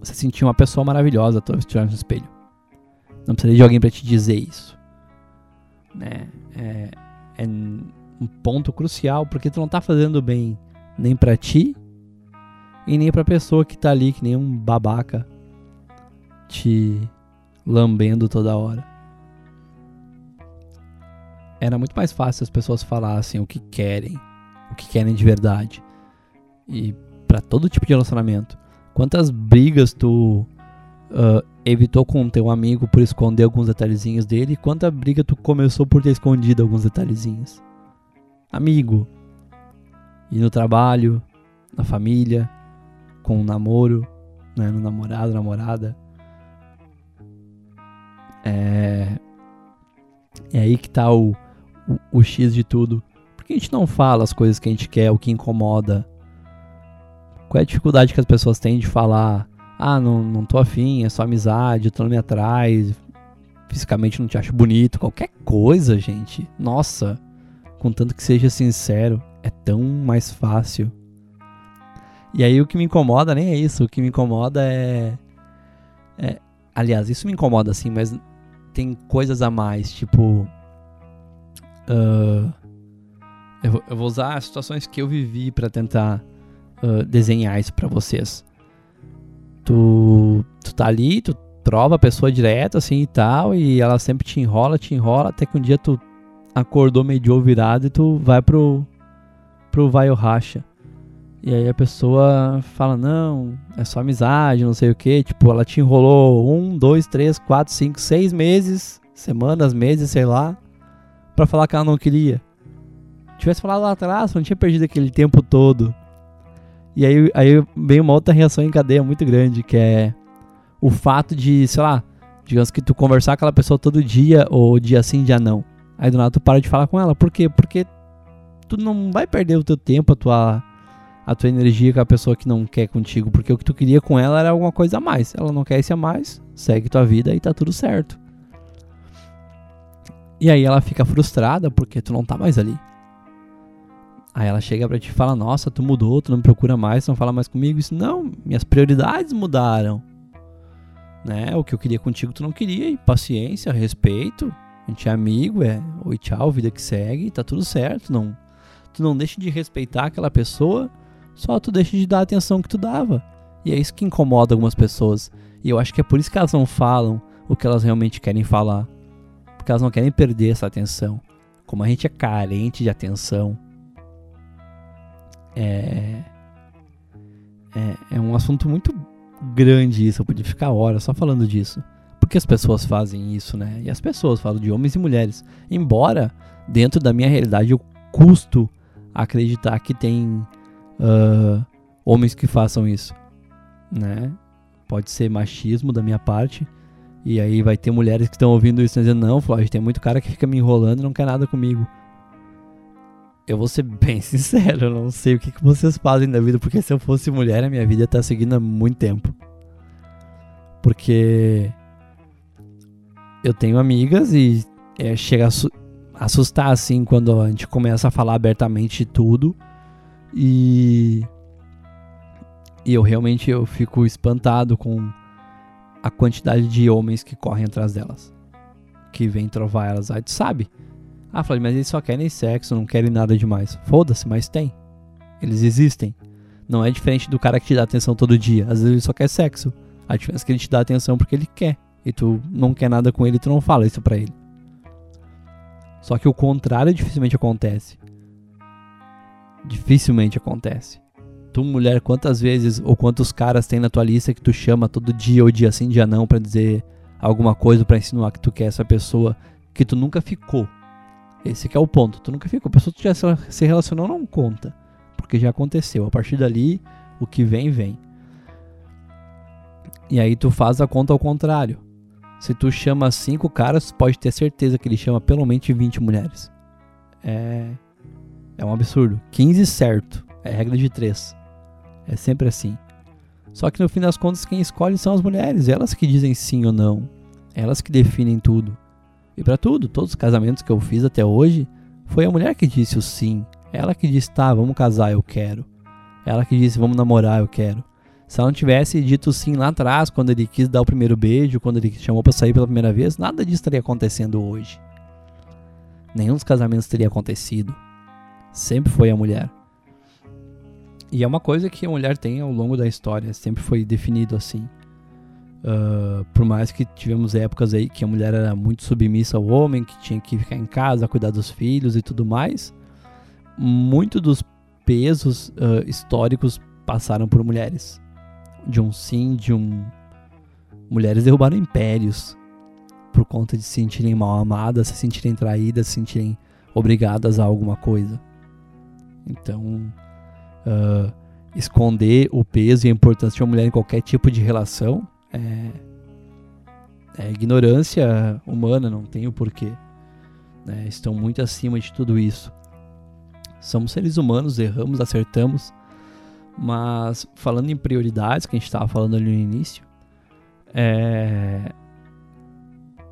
se sentir uma pessoa maravilhosa tu olhar no espelho. Não precisaria de alguém para te dizer isso. Né? É, é um ponto crucial, porque tu não tá fazendo bem nem para ti e nem pra pessoa que tá ali, que nem um babaca te lambendo toda hora. Era muito mais fácil as pessoas falassem o que querem, o que querem de verdade. E para todo tipo de relacionamento. Quantas brigas tu uh, evitou com teu amigo por esconder alguns detalhezinhos dele? Quanta briga tu começou por ter escondido alguns detalhezinhos? Amigo. E no trabalho, na família, com o namoro, né, no namorado, namorada. É, é aí que tá o, o, o X de tudo. Por que a gente não fala as coisas que a gente quer, o que incomoda? Qual é a dificuldade que as pessoas têm de falar ah, não, não tô afim, é só amizade, tô me atrás, fisicamente não te acho bonito, qualquer coisa, gente. Nossa, contanto que seja sincero, é tão mais fácil. E aí o que me incomoda nem é isso, o que me incomoda é. é aliás, isso me incomoda assim, mas tem coisas a mais, tipo. Uh, eu, vou, eu, vou usar as situações que eu vivi para tentar uh, desenhar isso pra vocês tu, tu tá ali, tu trova a pessoa direto assim e tal, e ela sempre te enrola, te enrola, até que um dia tu acordou meio de virado e tu vai pro, pro vai ou racha. E aí a pessoa fala, não, é só amizade, não sei o que. Tipo, ela te enrolou um, dois, três, quatro, cinco, seis meses, semanas, meses, sei lá, pra falar que ela não queria. Tivesse falado lá atrás, não tinha perdido aquele tempo todo. E aí, aí vem uma outra reação em cadeia muito grande, que é o fato de, sei lá, digamos que tu conversar com aquela pessoa todo dia, ou dia sim, dia não. Aí do nada tu para de falar com ela. Por quê? Porque tu não vai perder o teu tempo, a tua, a tua energia com a pessoa que não quer contigo. Porque o que tu queria com ela era alguma coisa a mais. Ela não quer isso a mais, segue tua vida e tá tudo certo. E aí ela fica frustrada porque tu não tá mais ali. Aí ela chega pra ti e fala: Nossa, tu mudou, tu não me procura mais, tu não fala mais comigo. Isso não, minhas prioridades mudaram. Né? O que eu queria contigo tu não queria. E paciência, respeito. A gente é amigo, é oi, tchau, vida que segue, tá tudo certo. Não, tu não deixa de respeitar aquela pessoa só tu deixa de dar a atenção que tu dava. E é isso que incomoda algumas pessoas. E eu acho que é por isso que elas não falam o que elas realmente querem falar. Porque elas não querem perder essa atenção. Como a gente é carente de atenção, é, é, é um assunto muito grande isso. Eu podia ficar horas só falando disso. Porque as pessoas fazem isso, né? E as pessoas falam de homens e mulheres. Embora, dentro da minha realidade, eu custo acreditar que tem uh, homens que façam isso, né? Pode ser machismo da minha parte. E aí vai ter mulheres que estão ouvindo isso e dizendo, não, Flávio, tem muito cara que fica me enrolando e não quer nada comigo. Eu vou ser <laughs> bem sincero, eu não sei o que, que vocês fazem da vida, porque se eu fosse mulher, a minha vida estar seguindo há muito tempo. Porque eu tenho amigas e é, chega a assustar assim quando a gente começa a falar abertamente de tudo. E, e eu realmente eu fico espantado com a quantidade de homens que correm atrás delas. Que vem trovar elas. Aí tu sabe. Ah, Flávio, mas eles só querem sexo, não querem nada demais. Foda-se, mas tem. Eles existem. Não é diferente do cara que te dá atenção todo dia. Às vezes ele só quer sexo. A diferença é que ele te dá atenção porque ele quer. E tu não quer nada com ele, tu não fala isso pra ele. Só que o contrário dificilmente acontece. Dificilmente acontece. Tu, mulher, quantas vezes ou quantos caras tem na tua lista que tu chama todo dia ou dia sim, dia não, para dizer alguma coisa, para insinuar que tu quer essa pessoa que tu nunca ficou. Esse é o ponto. Tu nunca ficou. A pessoa que tu já se relacionou não conta. Porque já aconteceu. A partir dali, o que vem, vem. E aí tu faz a conta ao contrário. Se tu chama cinco caras, pode ter certeza que ele chama pelo menos 20 mulheres. É. É um absurdo. 15 certo. É regra de 3. É sempre assim. Só que no fim das contas, quem escolhe são as mulheres. Elas que dizem sim ou não. Elas que definem tudo. E para tudo, todos os casamentos que eu fiz até hoje, foi a mulher que disse o sim. Ela que disse, tá, vamos casar, eu quero. Ela que disse, vamos namorar, eu quero. Se ela não tivesse dito sim lá atrás, quando ele quis dar o primeiro beijo, quando ele chamou para sair pela primeira vez, nada disso estaria acontecendo hoje. Nenhum dos casamentos teria acontecido. Sempre foi a mulher. E é uma coisa que a mulher tem ao longo da história, sempre foi definido assim. Uh, por mais que tivemos épocas aí que a mulher era muito submissa ao homem, que tinha que ficar em casa, cuidar dos filhos e tudo mais, muito dos pesos uh, históricos passaram por mulheres de um sim, de um. Mulheres derrubaram impérios por conta de se sentirem mal amadas, se sentirem traídas, se sentirem obrigadas a alguma coisa. Então, uh, esconder o peso e a importância de uma mulher em qualquer tipo de relação é, é ignorância humana, não tem o porquê. Né? Estão muito acima de tudo isso. Somos seres humanos, erramos, acertamos, mas falando em prioridades, que a gente estava falando ali no início, é,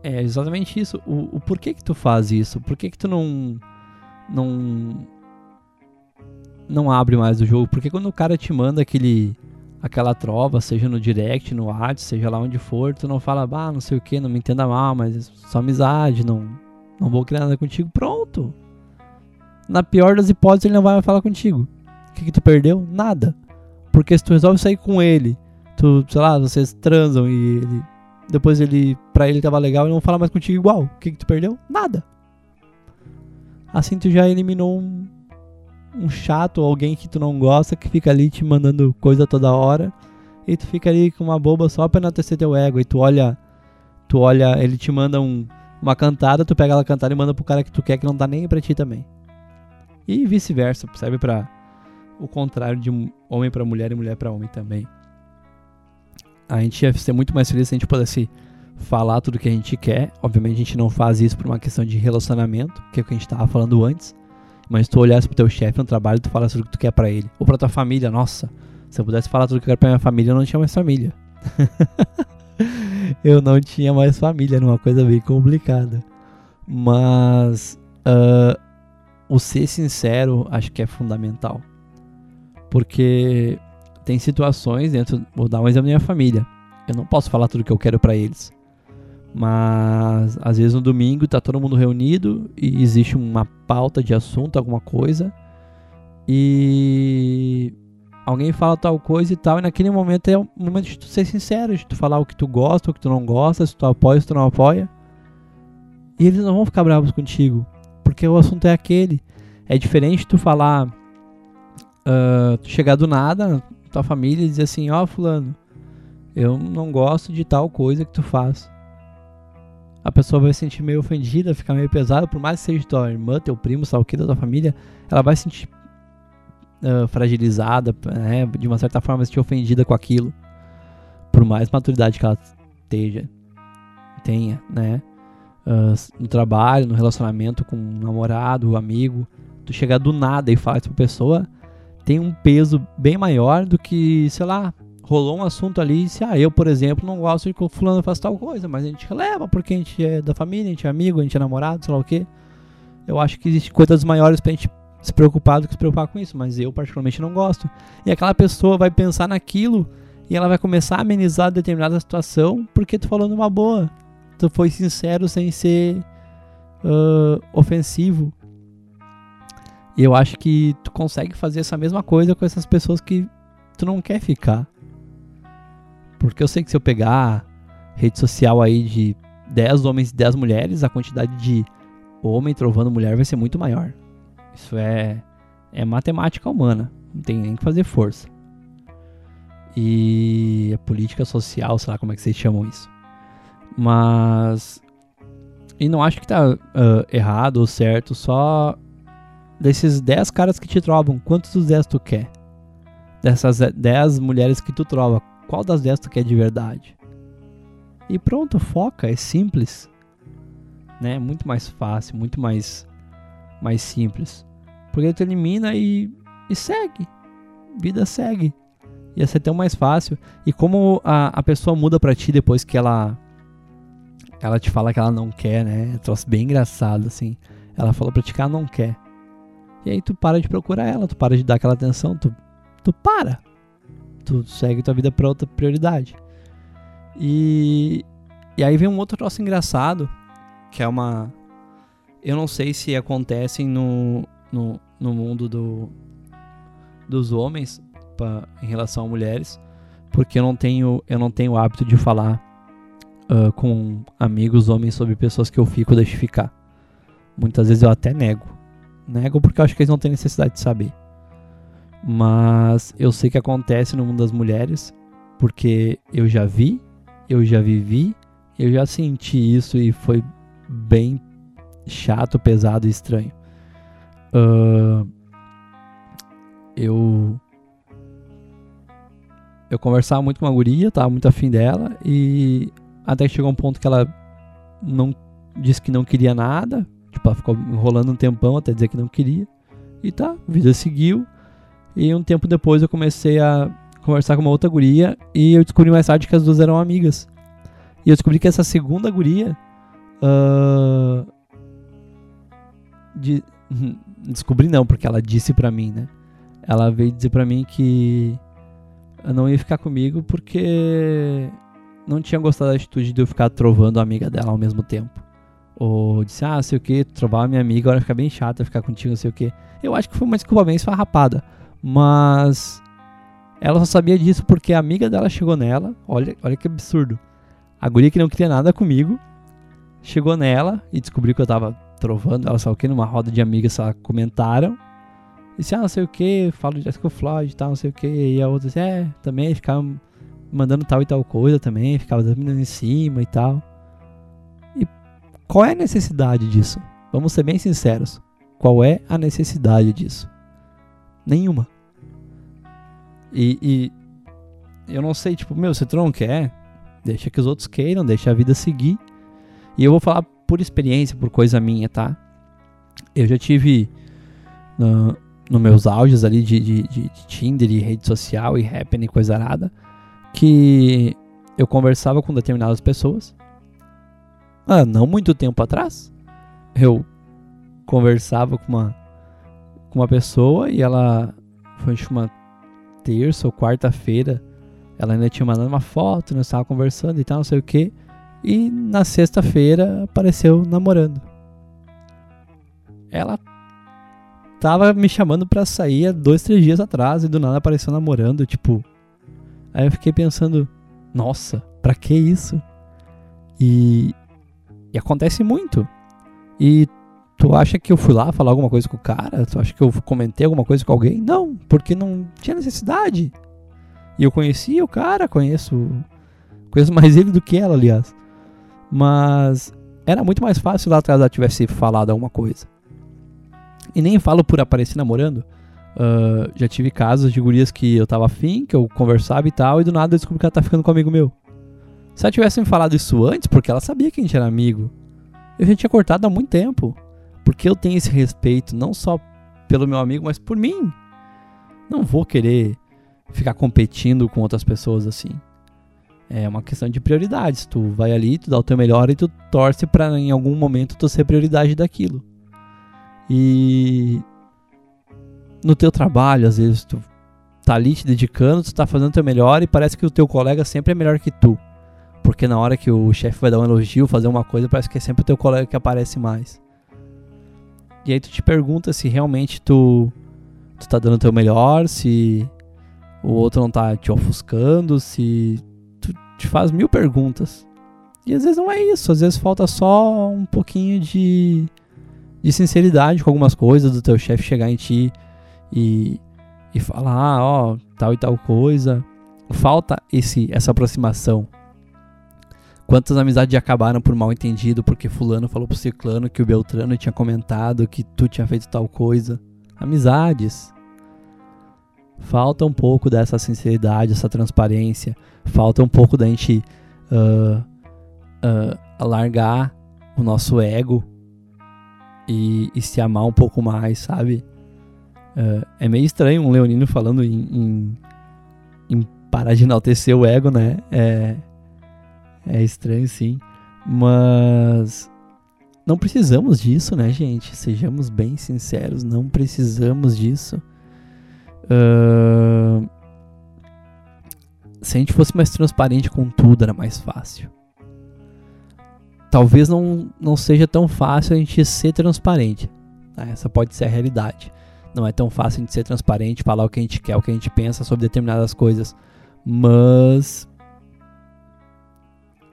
é exatamente isso. O, o porquê que tu faz isso? Por que que tu não não não abre mais o jogo? Porque quando o cara te manda aquele aquela trova, seja no direct, no WhatsApp, seja lá onde for, tu não fala, ah, não sei o que, não me entenda mal, mas é só amizade, não não vou criar nada contigo. Pronto. Na pior das hipóteses, ele não vai falar contigo. O que, que tu perdeu? Nada. Porque se tu resolve sair com ele, tu, sei lá, vocês transam e ele. Depois ele. Pra ele tava legal e não fala mais contigo igual. O que, que tu perdeu? Nada. Assim tu já eliminou um, um chato, alguém que tu não gosta, que fica ali te mandando coisa toda hora. E tu fica ali com uma boba só pra enaltecer teu ego. E tu olha. Tu olha, ele te manda um, uma cantada, tu pega ela cantada e manda pro cara que tu quer que não tá nem pra ti também. E vice-versa, serve pra o contrário de homem para mulher e mulher para homem também. A gente ia ser muito mais feliz se a gente pudesse falar tudo que a gente quer. Obviamente a gente não faz isso por uma questão de relacionamento, que é o que a gente estava falando antes. Mas tu olhasse pro teu chefe no trabalho, tu falasse tudo que tu quer para ele. Ou pra tua família, nossa. Se eu pudesse falar tudo que eu quero pra minha família, eu não tinha mais família. <laughs> eu não tinha mais família, era uma coisa bem complicada. Mas uh, o ser sincero acho que é fundamental. Porque tem situações dentro. Vou dar um exemplo da minha família. Eu não posso falar tudo que eu quero para eles. Mas às vezes no domingo tá todo mundo reunido e existe uma pauta de assunto, alguma coisa. E alguém fala tal coisa e tal, e naquele momento é o momento de tu ser sincero, de tu falar o que tu gosta, o que tu não gosta, se tu apoia, se tu não apoia. E eles não vão ficar bravos contigo, porque o assunto é aquele. É diferente tu falar, uh, tu chegar do nada, tua família e dizer assim, ó oh, fulano, eu não gosto de tal coisa que tu faz. A pessoa vai se sentir meio ofendida, ficar meio pesada, por mais que seja tua irmã, teu primo, sei o que da tua família, ela vai se sentir uh, fragilizada, né, de uma certa forma, se sentir ofendida com aquilo. Por mais maturidade que ela esteja, tenha, né? Uh, no trabalho, no relacionamento com um namorado, um amigo, tu chegar do nada e falar isso pra pessoa, tem um peso bem maior do que, sei lá, rolou um assunto ali, se ah, eu, por exemplo, não gosto de que o fulano faça tal coisa, mas a gente releva porque a gente é da família, a gente é amigo, a gente é namorado, sei lá o que. Eu acho que existe coisas maiores pra gente se preocupar do que se preocupar com isso, mas eu particularmente não gosto. E aquela pessoa vai pensar naquilo e ela vai começar a amenizar determinada situação porque tu falou numa boa. Tu foi sincero sem ser uh, ofensivo. E eu acho que tu consegue fazer essa mesma coisa com essas pessoas que tu não quer ficar. Porque eu sei que se eu pegar rede social aí de 10 homens e 10 mulheres, a quantidade de homem trovando mulher vai ser muito maior. Isso é, é matemática humana. Não tem nem que fazer força. E a política social, sei lá como é que vocês chamam isso. Mas. E não acho que tá uh, errado ou certo, só desses 10 caras que te trovam, quantos dos 10 tu quer? Dessas 10 mulheres que tu trova, qual das 10 tu quer de verdade? E pronto, foca, é simples. Né? Muito mais fácil, muito mais mais simples. Porque tu elimina e, e segue. Vida segue. Ia ser tão mais fácil. E como a, a pessoa muda pra ti depois que ela ela te fala que ela não quer, né? É bem engraçado, assim. Ela falou pra ti que ela não quer. E aí tu para de procurar ela, tu para de dar aquela atenção, tu, tu para. Tu segue tua vida pra outra prioridade. E, e aí vem um outro troço engraçado, que é uma. Eu não sei se acontecem no, no, no mundo do, dos homens pra, em relação a mulheres, porque eu não tenho, eu não tenho o hábito de falar uh, com amigos homens sobre pessoas que eu fico deixo ficar. Muitas vezes eu até nego. Nego porque eu acho que eles não têm necessidade de saber. Mas eu sei que acontece no mundo das mulheres, porque eu já vi, eu já vivi, eu já senti isso e foi bem chato, pesado e estranho. Uh, eu eu conversava muito com uma guria, tava muito afim dela e até que chegou um ponto que ela não disse que não queria nada, Tipo, ela ficou enrolando um tempão até dizer que não queria. E tá, a vida seguiu. E um tempo depois eu comecei a conversar com uma outra guria e eu descobri mais tarde que as duas eram amigas. E eu descobri que essa segunda guria. Uh, de, <laughs> descobri não, porque ela disse pra mim, né? Ela veio dizer pra mim que não ia ficar comigo porque não tinha gostado da atitude de eu ficar trovando a amiga dela ao mesmo tempo. Ou disse, ah, sei o que, trovar minha amiga, agora fica bem chata ficar contigo, não sei o que. Eu acho que foi uma desculpa bem esfarrapada. Mas ela só sabia disso porque a amiga dela chegou nela. Olha, olha que absurdo. A guria que não queria nada comigo chegou nela e descobriu que eu tava trovando ela, sei o que, numa roda de amigas, ela comentaram. Disse, ah, não sei o que, falo de Jessica Floyd e tal, não sei o que. E a outra disse, é, também ficava mandando tal e tal coisa também, ficava dormindo em cima e tal. Qual é a necessidade disso? Vamos ser bem sinceros. Qual é a necessidade disso? Nenhuma. E, e eu não sei, tipo, meu, se tu não quer, deixa que os outros queiram, deixa a vida seguir. E eu vou falar por experiência, por coisa minha, tá? Eu já tive no, no meus auges ali de, de, de, de Tinder e rede social e Happn e coisa arada, que eu conversava com determinadas pessoas ah, não muito tempo atrás, eu conversava com uma, com uma pessoa e ela foi uma terça ou quarta-feira. Ela ainda tinha mandado uma foto, nós estávamos conversando e tal, não sei o que. E na sexta-feira apareceu namorando. Ela tava me chamando pra sair há dois, três dias atrás e do nada apareceu namorando, tipo. Aí eu fiquei pensando, nossa, pra que isso? E, e acontece muito. E tu acha que eu fui lá falar alguma coisa com o cara? Tu acha que eu comentei alguma coisa com alguém? Não, porque não tinha necessidade. E eu conhecia o cara, conheço. Conheço mais ele do que ela, aliás. Mas era muito mais fácil lá atrás ela tivesse falado alguma coisa. E nem falo por aparecer namorando. Uh, já tive casos de gurias que eu tava afim, que eu conversava e tal, e do nada eu descobri que ela tá ficando com um amigo meu. Se ela tivesse me falado isso antes, porque ela sabia que a gente era amigo, eu já tinha cortado há muito tempo. Porque eu tenho esse respeito, não só pelo meu amigo, mas por mim. Não vou querer ficar competindo com outras pessoas assim. É uma questão de prioridades. Tu vai ali, tu dá o teu melhor e tu torce para em algum momento tu ser prioridade daquilo. E no teu trabalho, às vezes tu tá ali te dedicando, tu tá fazendo o teu melhor e parece que o teu colega sempre é melhor que tu. Porque na hora que o chefe vai dar um elogio, fazer uma coisa, parece que é sempre o teu colega que aparece mais. E aí tu te pergunta se realmente tu, tu tá dando o teu melhor, se o outro não tá te ofuscando, se tu te faz mil perguntas. E às vezes não é isso, às vezes falta só um pouquinho de de sinceridade com algumas coisas, do teu chefe chegar em ti e, e falar, ah, ó, tal e tal coisa. Falta esse essa aproximação. Quantas amizades acabaram por mal entendido porque fulano falou pro ciclano que o Beltrano tinha comentado que tu tinha feito tal coisa. Amizades. Falta um pouco dessa sinceridade, essa transparência. Falta um pouco da gente uh, uh, alargar o nosso ego e, e se amar um pouco mais, sabe? Uh, é meio estranho um leonino falando em, em, em, parar de enaltecer o ego, né? É, é estranho sim. Mas não precisamos disso, né, gente? Sejamos bem sinceros, não precisamos disso. Uh, se a gente fosse mais transparente com tudo, era mais fácil talvez não, não seja tão fácil a gente ser transparente. Né? Essa pode ser a realidade. Não é tão fácil a gente ser transparente, falar o que a gente quer, o que a gente pensa sobre determinadas coisas. Mas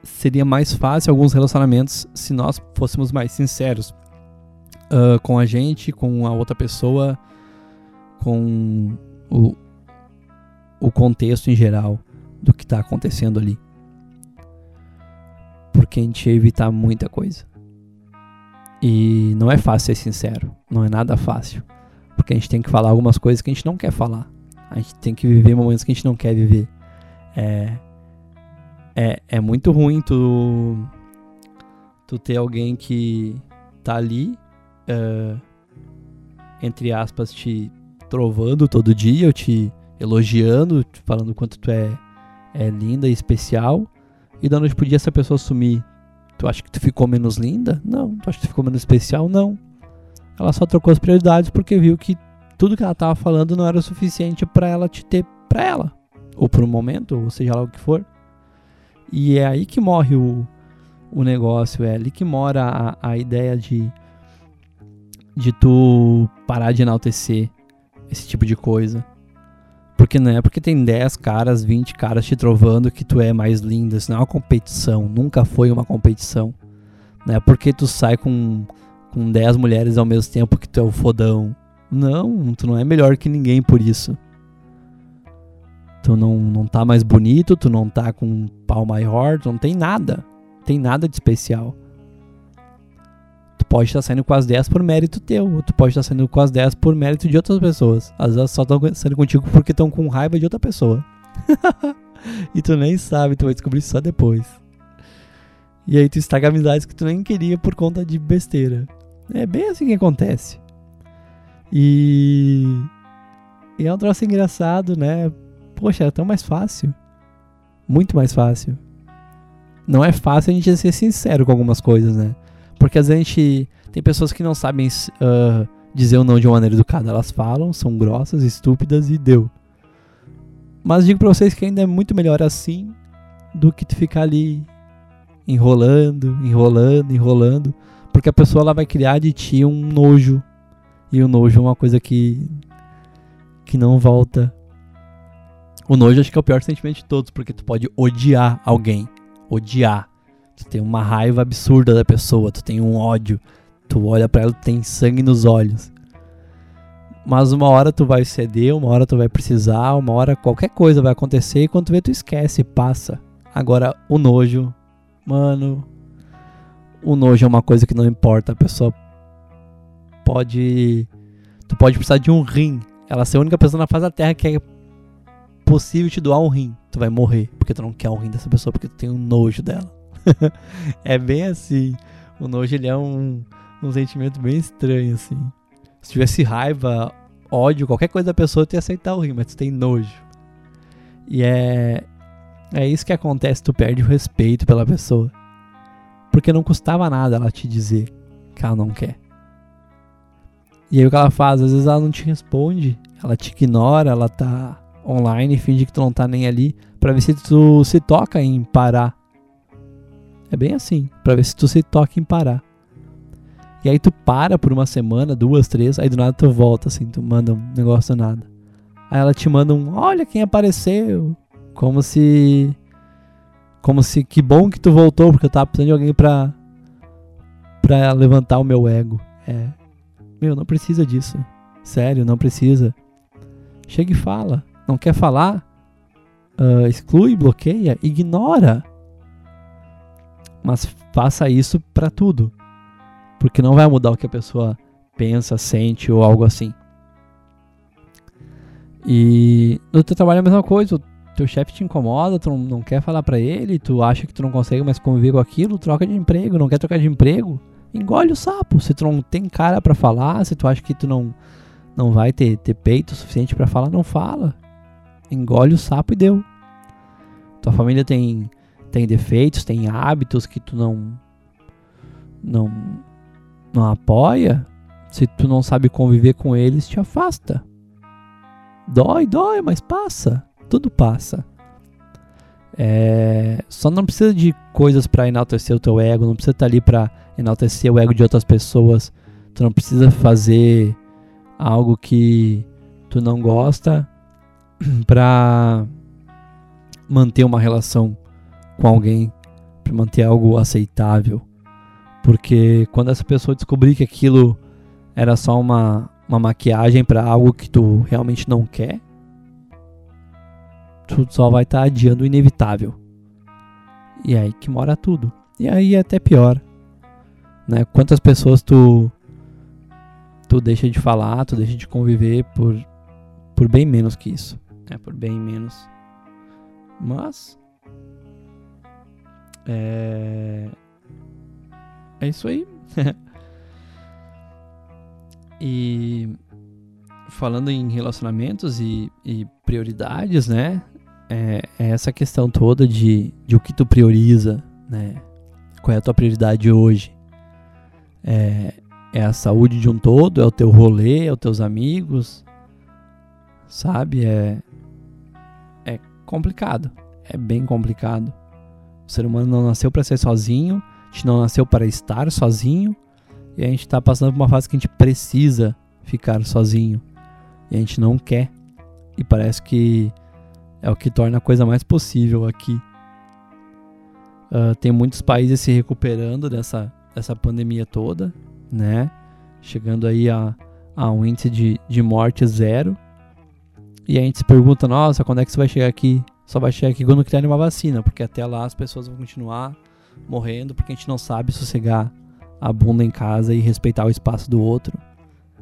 seria mais fácil alguns relacionamentos se nós fôssemos mais sinceros uh, com a gente, com a outra pessoa, com o, o contexto em geral do que está acontecendo ali porque a gente ia evitar muita coisa. E não é fácil ser sincero, não é nada fácil, porque a gente tem que falar algumas coisas que a gente não quer falar. A gente tem que viver momentos que a gente não quer viver. É, é, é muito ruim tu, tu ter alguém que tá ali, uh, entre aspas, te trovando todo dia, ou te elogiando, falando quanto tu é, é linda e especial, e da noite pro dia essa pessoa sumir, tu acha que tu ficou menos linda? Não. Tu acha que tu ficou menos especial? Não. Ela só trocou as prioridades porque viu que tudo que ela tava falando não era o suficiente para ela te ter pra ela. Ou por um momento, ou seja lá o que for. E é aí que morre o, o negócio, é ali que mora a, a ideia de, de tu parar de enaltecer esse tipo de coisa. Porque não é porque tem 10 caras, 20 caras te trovando que tu é mais linda. Isso não é uma competição. Nunca foi uma competição. Não é porque tu sai com, com 10 mulheres ao mesmo tempo que tu é o fodão. Não, tu não é melhor que ninguém por isso. Tu não, não tá mais bonito, tu não tá com um pau maior, tu não tem nada. Tem nada de especial pode estar saindo com as 10 por mérito teu, ou tu pode estar saindo com as 10 por mérito de outras pessoas. Às vezes só estão saindo contigo porque estão com raiva de outra pessoa. <laughs> e tu nem sabe, tu vai descobrir só depois. E aí tu estraga amizades que tu nem queria por conta de besteira. É bem assim que acontece. E. E é um troço engraçado, né? Poxa, é tão mais fácil. Muito mais fácil. Não é fácil a gente ser sincero com algumas coisas, né? Porque às vezes a gente. Tem pessoas que não sabem uh, dizer o não de uma maneira educada. Elas falam, são grossas, estúpidas e deu. Mas digo pra vocês que ainda é muito melhor assim do que tu ficar ali enrolando, enrolando, enrolando. Porque a pessoa ela vai criar de ti um nojo. E o nojo é uma coisa que que não volta. O nojo acho que é o pior sentimento de todos, porque tu pode odiar alguém, odiar. Tu tem uma raiva absurda da pessoa, tu tem um ódio. Tu olha para ela, tu tem sangue nos olhos. Mas uma hora tu vai ceder, uma hora tu vai precisar, uma hora qualquer coisa vai acontecer e quando tu vê tu esquece, passa. Agora o nojo, mano, o nojo é uma coisa que não importa, a pessoa pode tu pode precisar de um rim. Ela ser a única pessoa na face da terra que é possível te doar um rim. Tu vai morrer porque tu não quer o rim dessa pessoa porque tu tem um nojo dela. <laughs> é bem assim. O nojo ele é um, um sentimento bem estranho assim. Se tivesse raiva, ódio, qualquer coisa da pessoa, tu ia aceitar o rim, mas tu tem nojo. E é. É isso que acontece, tu perde o respeito pela pessoa. Porque não custava nada ela te dizer que ela não quer. E aí o que ela faz? Às vezes ela não te responde, ela te ignora, ela tá online finge que tu não tá nem ali, para ver se tu se toca em parar. É bem assim, para ver se tu se toca em parar. E aí tu para por uma semana, duas, três, aí do nada tu volta, assim, tu manda um negócio do nada. Aí ela te manda um, olha quem apareceu. Como se. Como se, que bom que tu voltou, porque eu tava precisando de alguém pra. pra levantar o meu ego. É. Meu, não precisa disso. Sério, não precisa. Chega e fala. Não quer falar? Uh, exclui, bloqueia, ignora. Mas faça isso para tudo. Porque não vai mudar o que a pessoa pensa, sente ou algo assim. E no teu trabalho é a mesma coisa. O teu chefe te incomoda, tu não, quer falar para ele, tu acha que tu não consegue mais conviver com aquilo, troca de emprego, não quer trocar de emprego, engole o sapo. Se tu não tem cara para falar, se tu acha que tu não não vai ter, ter peito suficiente para falar, não fala. Engole o sapo e deu. Tua família tem tem defeitos, tem hábitos que tu não não não apoia, se tu não sabe conviver com eles, te afasta. Dói, dói, mas passa. Tudo passa. É, só não precisa de coisas para enaltecer o teu ego, não precisa estar tá ali para enaltecer o ego de outras pessoas. Tu não precisa fazer algo que tu não gosta <clears throat> para manter uma relação com alguém, para manter algo aceitável. Porque quando essa pessoa descobrir que aquilo era só uma, uma maquiagem para algo que tu realmente não quer, tu só vai estar tá adiando o inevitável. E aí que mora tudo. E aí é até pior. Né? Quantas pessoas tu tu deixa de falar, tu deixa de conviver por por bem menos que isso, né? Por bem menos. Mas é é isso aí. <laughs> e falando em relacionamentos e, e prioridades, né? É, é, essa questão toda de, de o que tu prioriza, né? Qual é a tua prioridade hoje? É, é a saúde de um todo? É o teu rolê? É os teus amigos? Sabe? É, é complicado. É bem complicado. O ser humano não nasceu para ser sozinho gente não nasceu para estar sozinho e a gente está passando por uma fase que a gente precisa ficar sozinho e a gente não quer. E parece que é o que torna a coisa mais possível aqui. Uh, tem muitos países se recuperando dessa, dessa pandemia toda, né? Chegando aí a, a um índice de, de morte zero. E a gente se pergunta, nossa, quando é que você vai chegar aqui? Só vai chegar aqui quando criarem uma vacina, porque até lá as pessoas vão continuar morrendo porque a gente não sabe sossegar a bunda em casa e respeitar o espaço do outro,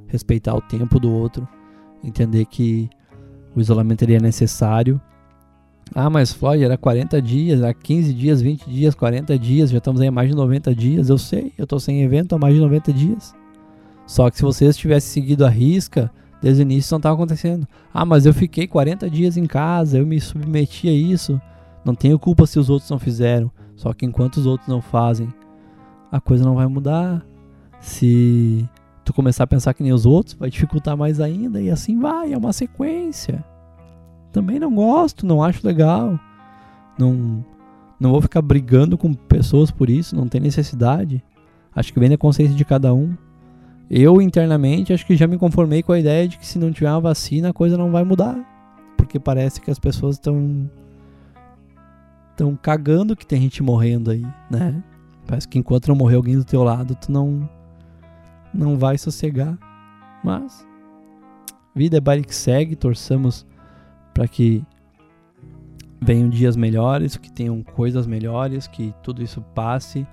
respeitar o tempo do outro, entender que o isolamento ele é necessário. Ah, mas Floyd, era 40 dias, era 15 dias, 20 dias, 40 dias, já estamos aí há mais de 90 dias. Eu sei, eu estou sem evento há mais de 90 dias. Só que se vocês tivessem seguido a risca, desde o início não estava acontecendo. Ah, mas eu fiquei 40 dias em casa, eu me submeti a isso. Não tenho culpa se os outros não fizeram. Só que enquanto os outros não fazem, a coisa não vai mudar. Se tu começar a pensar que nem os outros, vai dificultar mais ainda e assim vai, é uma sequência. Também não gosto, não acho legal. Não não vou ficar brigando com pessoas por isso, não tem necessidade. Acho que vem da consciência de cada um. Eu internamente acho que já me conformei com a ideia de que se não tiver uma vacina a coisa não vai mudar, porque parece que as pessoas estão estão cagando que tem gente morrendo aí, né? Parece que enquanto não morrer alguém do teu lado, tu não não vai sossegar. Mas vida é baile que segue, torçamos para que venham dias melhores, que tenham coisas melhores, que tudo isso passe,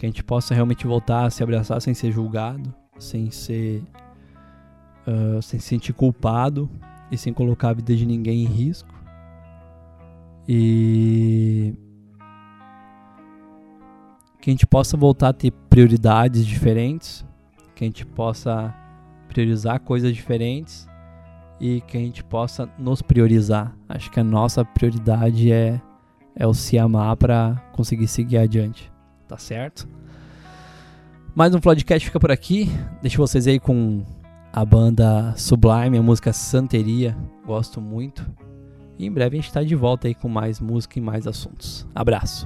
que a gente possa realmente voltar a se abraçar sem ser julgado, sem ser uh, sem se sentir culpado e sem colocar a vida de ninguém em risco. E que a gente possa voltar a ter prioridades diferentes, que a gente possa priorizar coisas diferentes e que a gente possa nos priorizar. Acho que a nossa prioridade é é o se amar para conseguir seguir adiante, tá certo? Mais um podcast fica por aqui. Deixo vocês aí com a banda Sublime, a música Santeria, gosto muito. E em breve a gente está de volta aí com mais música e mais assuntos. Abraço.